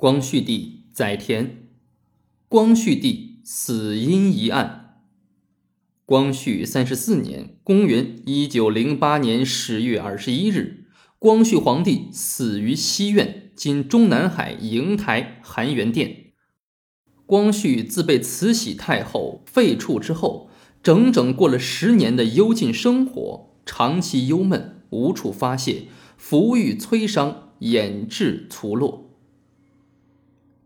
光绪帝载田，光绪帝死因一案。光绪三十四年（公元一九零八年十月二十一日），光绪皇帝死于西苑（今中南海瀛台含元殿）。光绪自被慈禧太后废黜之后，整整过了十年的幽禁生活，长期忧闷，无处发泄，抚育摧伤，眼至粗落。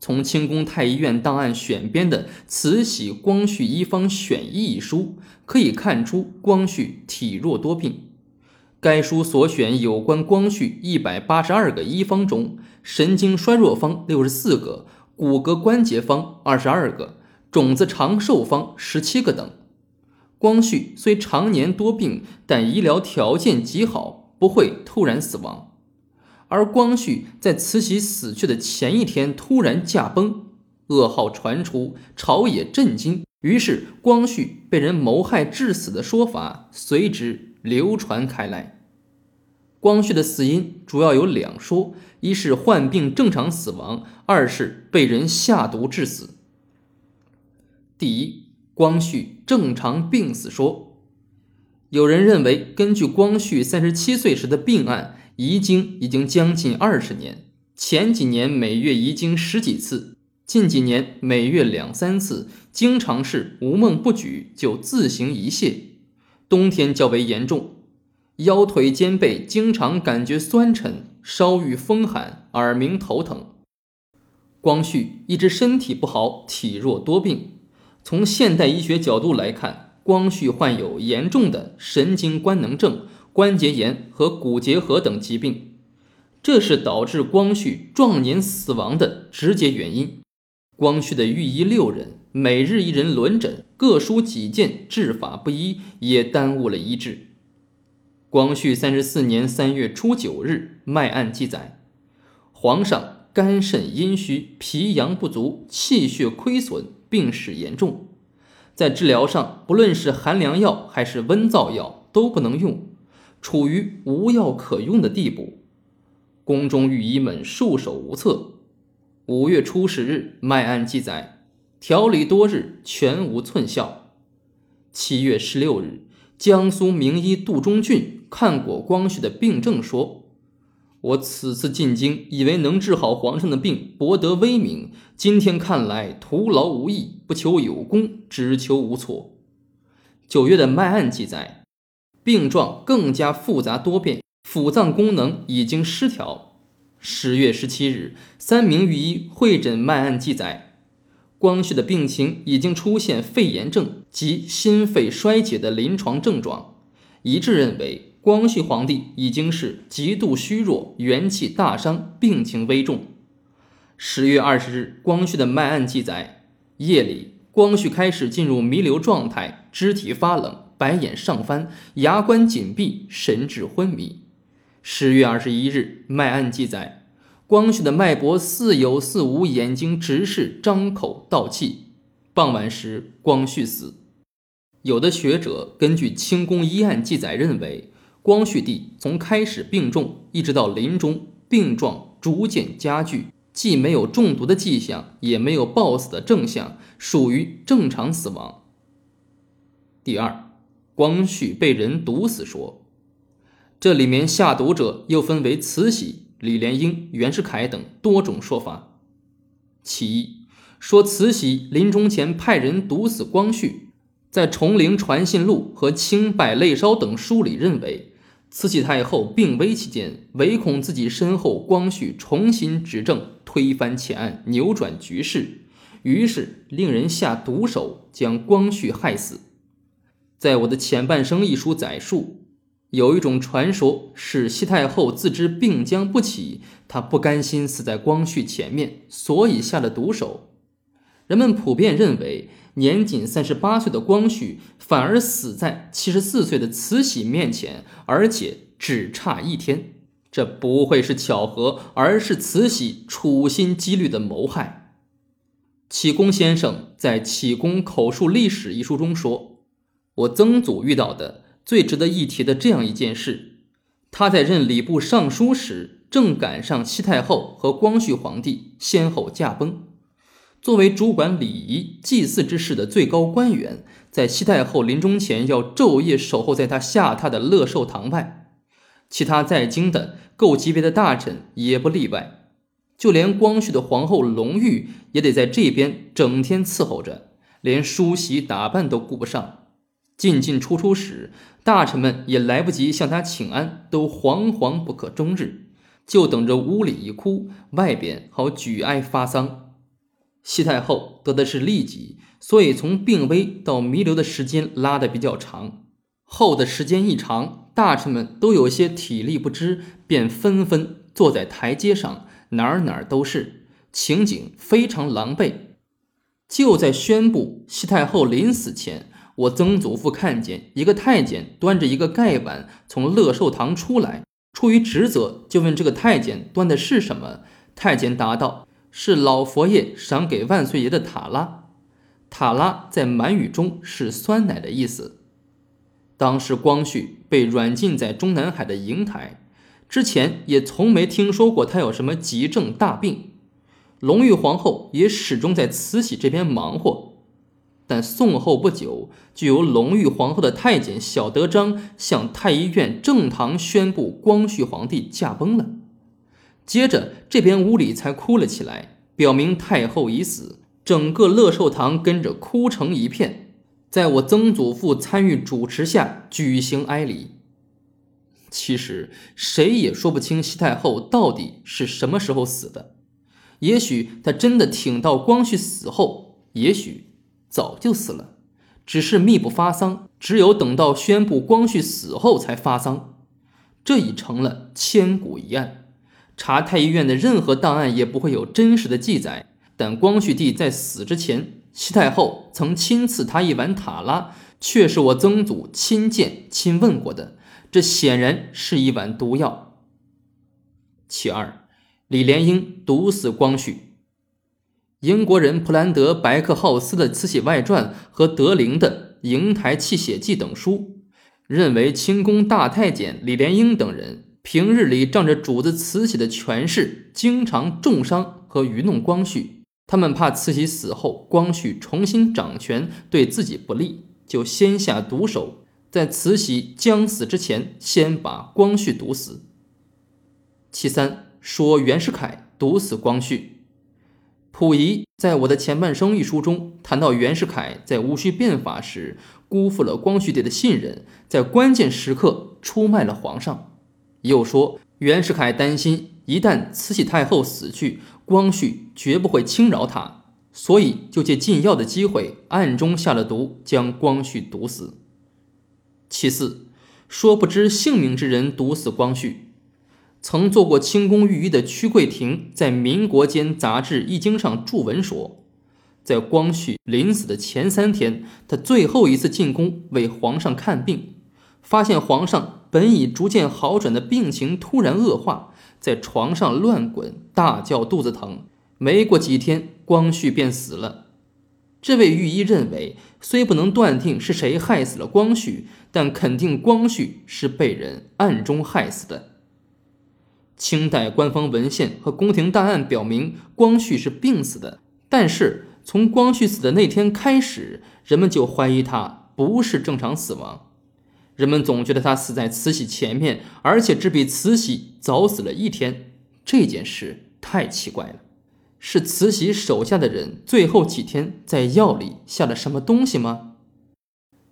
从清宫太医院档案选编的《慈禧光绪医方选医》一书可以看出，光绪体弱多病。该书所选有关光绪一百八十二个医方中，神经衰弱方六十四个，骨骼关节方二十二个，种子长寿方十七个等。光绪虽常年多病，但医疗条件极好，不会突然死亡。而光绪在慈禧死去的前一天突然驾崩，噩耗传出，朝野震惊。于是，光绪被人谋害致死的说法随之流传开来。光绪的死因主要有两说：一是患病正常死亡，二是被人下毒致死。第一，光绪正常病死说，有人认为，根据光绪三十七岁时的病案。遗精已经将近二十年，前几年每月遗精十几次，近几年每月两三次，经常是无梦不举就自行遗泻。冬天较为严重，腰腿肩背经常感觉酸沉，稍遇风寒，耳鸣头疼。光绪一直身体不好，体弱多病。从现代医学角度来看，光绪患有严重的神经官能症。关节炎和骨结核等疾病，这是导致光绪壮年死亡的直接原因。光绪的御医六人，每日一人轮诊，各抒己见，治法不一，也耽误了医治。光绪三十四年三月初九日，脉案记载：皇上肝肾阴虚，脾阳不足，气血亏损，病史严重。在治疗上，不论是寒凉药还是温燥药，都不能用。处于无药可用的地步，宫中御医们束手无策。五月初十日，脉案记载，调理多日，全无寸效。七月十六日，江苏名医杜中俊看过光绪的病症，说：“我此次进京，以为能治好皇上的病，博得威名。今天看来，徒劳无益，不求有功，只求无错。”九月的脉案记载。病状更加复杂多变，腑脏功能已经失调。十月十七日，三名御医会诊脉案记载，光绪的病情已经出现肺炎症及心肺衰竭的临床症状，一致认为光绪皇帝已经是极度虚弱，元气大伤，病情危重。十月二十日，光绪的脉案记载，夜里光绪开始进入弥留状态，肢体发冷。白眼上翻，牙关紧闭，神志昏迷。十月二十一日，脉案记载，光绪的脉搏似有似无，眼睛直视，张口倒气。傍晚时，光绪死。有的学者根据清宫医案记载认为，光绪帝从开始病重一直到临终，病状逐渐加剧，既没有中毒的迹象，也没有暴死的征象，属于正常死亡。第二。光绪被人毒死说，这里面下毒者又分为慈禧、李莲英、袁世凯等多种说法。其一，说慈禧临终前派人毒死光绪，在《崇陵传信录》和《清百类烧》等书里认为，慈禧太后病危期间，唯恐自己身后光绪重新执政，推翻前案，扭转局势，于是令人下毒手将光绪害死。在我的前半生一书载述，有一种传说是西太后自知病将不起，她不甘心死在光绪前面，所以下了毒手。人们普遍认为，年仅三十八岁的光绪反而死在七十四岁的慈禧面前，而且只差一天。这不会是巧合，而是慈禧处心积虑的谋害。启功先生在《启功口述历史》一书中说。我曾祖遇到的最值得一提的这样一件事，他在任礼部尚书时，正赶上西太后和光绪皇帝先后驾崩。作为主管礼仪祭祀之事的最高官员，在西太后临终前要昼夜守候在她下榻的乐寿堂外。其他在京的够级别的大臣也不例外，就连光绪的皇后隆裕也得在这边整天伺候着，连梳洗打扮都顾不上。进进出出时，大臣们也来不及向他请安，都惶惶不可终日，就等着屋里一哭，外边好举哀发丧。西太后得的是痢疾，所以从病危到弥留的时间拉得比较长。后的时间一长，大臣们都有些体力不支，便纷纷坐在台阶上，哪儿哪儿都是，情景非常狼狈。就在宣布西太后临死前，我曾祖父看见一个太监端着一个盖碗从乐寿堂出来，出于职责，就问这个太监端的是什么。太监答道。是老佛爷赏给万岁爷的塔拉，塔拉在满语中是酸奶的意思。当时光绪被软禁在中南海的瀛台，之前也从没听说过他有什么急症大病。隆裕皇后也始终在慈禧这边忙活，但宋后不久，就由隆裕皇后的太监小德章向太医院正堂宣布光绪皇帝驾崩了。接着，这边屋里才哭了起来，表明太后已死。整个乐寿堂跟着哭成一片，在我曾祖父参与主持下举行哀礼。其实谁也说不清西太后到底是什么时候死的，也许她真的挺到光绪死后，也许早就死了，只是秘不发丧，只有等到宣布光绪死后才发丧，这已成了千古一案。查太医院的任何档案也不会有真实的记载，但光绪帝在死之前，西太后曾亲赐他一碗塔拉，却是我曾祖亲见亲问过的，这显然是一碗毒药。其二，李莲英毒死光绪。英国人普兰德·白克浩斯的《慈禧外传》和德龄的《瀛台泣血记》等书，认为清宫大太监李莲英等人。平日里仗着主子慈禧的权势，经常重伤和愚弄光绪。他们怕慈禧死后光绪重新掌权对自己不利，就先下毒手，在慈禧将死之前，先把光绪毒死。其三，说袁世凯毒死光绪。溥仪在我的前半生一书中谈到，袁世凯在戊戌变法时辜负了光绪帝的信任，在关键时刻出卖了皇上。又说，袁世凯担心一旦慈禧太后死去，光绪绝不会轻饶他，所以就借禁药的机会，暗中下了毒，将光绪毒死。其次，说不知姓名之人毒死光绪。曾做过清宫御医的屈桂亭在《民国间》杂志《易经》上注文说，在光绪临死的前三天，他最后一次进宫为皇上看病，发现皇上。本已逐渐好转的病情突然恶化，在床上乱滚，大叫肚子疼。没过几天，光绪便死了。这位御医认为，虽不能断定是谁害死了光绪，但肯定光绪是被人暗中害死的。清代官方文献和宫廷档案表明，光绪是病死的。但是从光绪死的那天开始，人们就怀疑他不是正常死亡。人们总觉得他死在慈禧前面，而且只比慈禧早死了一天。这件事太奇怪了，是慈禧手下的人最后几天在药里下了什么东西吗？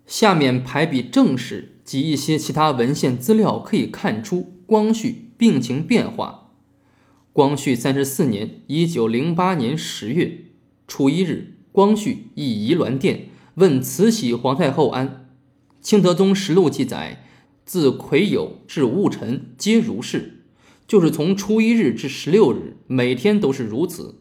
下面排比正史及一些其他文献资料可以看出光绪病情变化。光绪三十四年（一九零八年十月）初一日，光绪诣仪銮殿，问慈禧皇太后安。《清德宗实录》记载，自癸酉至戊辰皆如是，就是从初一日至十六日，每天都是如此。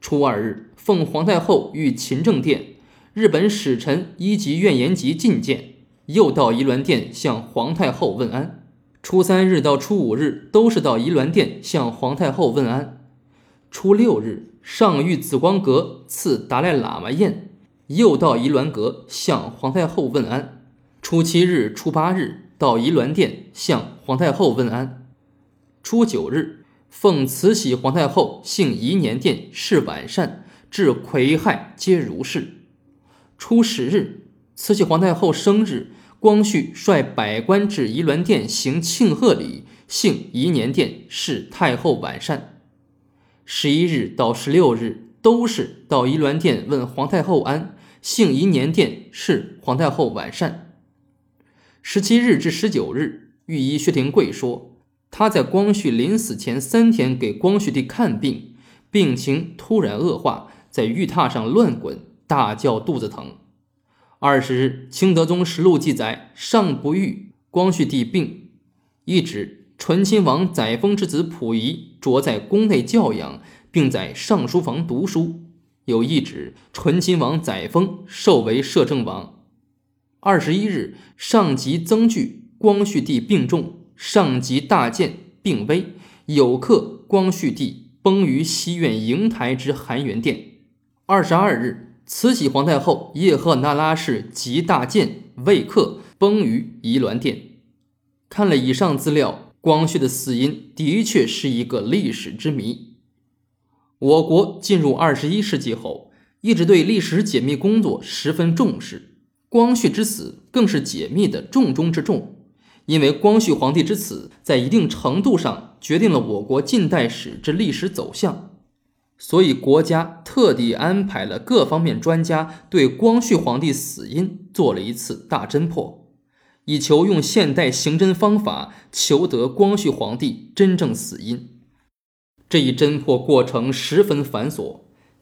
初二日，奉皇太后御勤政殿，日本使臣一级院言吉觐见，又到仪銮殿向皇太后问安。初三日到初五日，都是到仪鸾殿向皇太后问安。初六日，上御紫光阁赐达赖喇嘛宴，又到仪鸾阁向皇太后问安。初七日、初八日到仪鸾殿向皇太后问安。初九日奉慈禧皇太后幸宜年殿事晚膳，至癸亥皆如是。初十日，慈禧皇太后生日，光绪率百官至仪鸾殿行庆贺礼，幸宜年殿事太后晚膳。十一日到十六日，都是到仪鸾殿问皇太后安，幸宜年殿事皇太后晚膳。十七日至十九日，御医薛廷贵说。他在光绪临死前三天给光绪帝看病，病情突然恶化，在玉榻上乱滚，大叫肚子疼。二十日，《清德宗实录》记载，尚不愈，光绪帝病，一指醇亲王载沣之子溥仪着在宫内教养，并在上书房读书。有一指醇亲王载沣授为摄政王。二十一日，上级增具，光绪帝病重。上级大健，病危，有客光绪帝崩于西苑瀛台之含元殿。二十二日，慈禧皇太后叶赫那拉氏集大健未克，崩于仪銮殿。看了以上资料，光绪的死因的确是一个历史之谜。我国进入二十一世纪后，一直对历史解密工作十分重视，光绪之死更是解密的重中之重。因为光绪皇帝之死，在一定程度上决定了我国近代史之历史走向，所以国家特地安排了各方面专家对光绪皇帝死因做了一次大侦破，以求用现代刑侦方法求得光绪皇帝真正死因。这一侦破过程十分繁琐，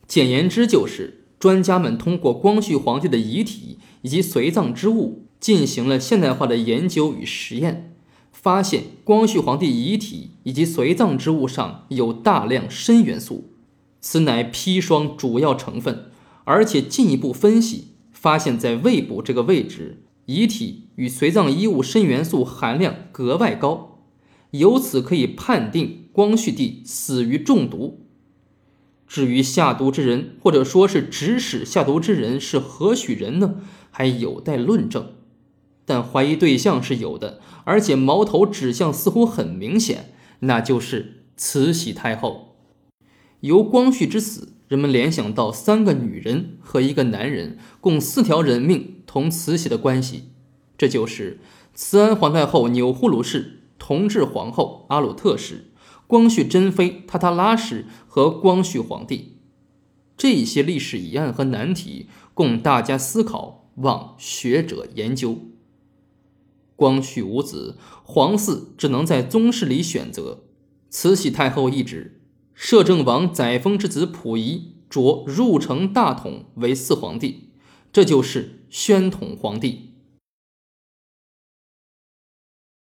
简言之就是专家们通过光绪皇帝的遗体以及随葬之物。进行了现代化的研究与实验，发现光绪皇帝遗体以及随葬之物上有大量砷元素，此乃砒霜主要成分。而且进一步分析，发现在胃部这个位置，遗体与随葬衣物砷元素含量格外高，由此可以判定光绪帝死于中毒。至于下毒之人，或者说是指使下毒之人是何许人呢？还有待论证。但怀疑对象是有的，而且矛头指向似乎很明显，那就是慈禧太后。由光绪之死，人们联想到三个女人和一个男人，共四条人命同慈禧的关系，这就是慈安皇太后钮祜禄氏、同治皇后阿鲁特氏、光绪珍妃塔塔拉氏和光绪皇帝。这些历史疑案和难题，供大家思考，望学者研究。光绪无子，皇嗣只能在宗室里选择。慈禧太后一旨，摄政王载沣之子溥仪着入城大统为四皇帝，这就是宣统皇帝。